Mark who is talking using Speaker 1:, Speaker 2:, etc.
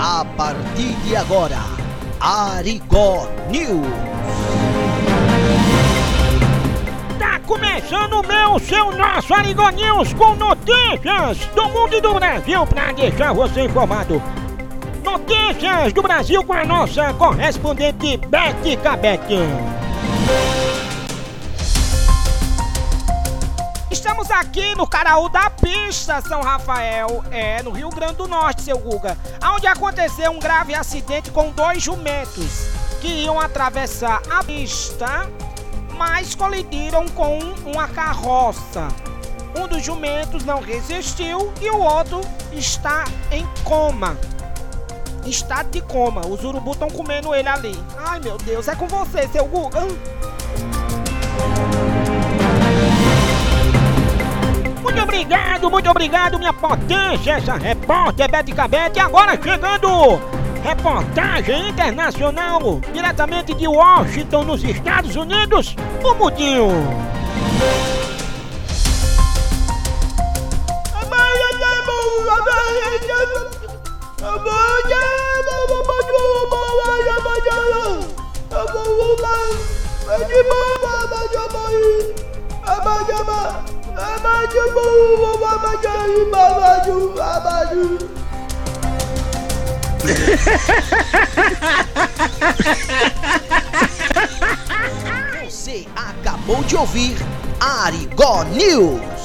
Speaker 1: A partir de agora, Arigó News.
Speaker 2: Tá começando o meu, seu, nosso Arigó News com notícias do mundo e do Brasil pra deixar você informado. Notícias do Brasil com a nossa correspondente Beth Cabete. Estamos aqui no Caraú da Pista, São Rafael, é no Rio Grande do Norte, seu Guga, onde aconteceu um grave acidente com dois jumentos que iam atravessar a pista, mas colidiram com uma carroça. Um dos jumentos não resistiu e o outro está em coma. Estado de coma. Os urubus estão comendo ele ali. Ai meu Deus, é com você, seu Guga. Muito obrigado, minha potência, essa repórter Bete Cabete. Agora chegando, reportagem internacional, diretamente de Washington, nos Estados Unidos, o Mudinho.
Speaker 1: Você acabou de ouvir Arigó News.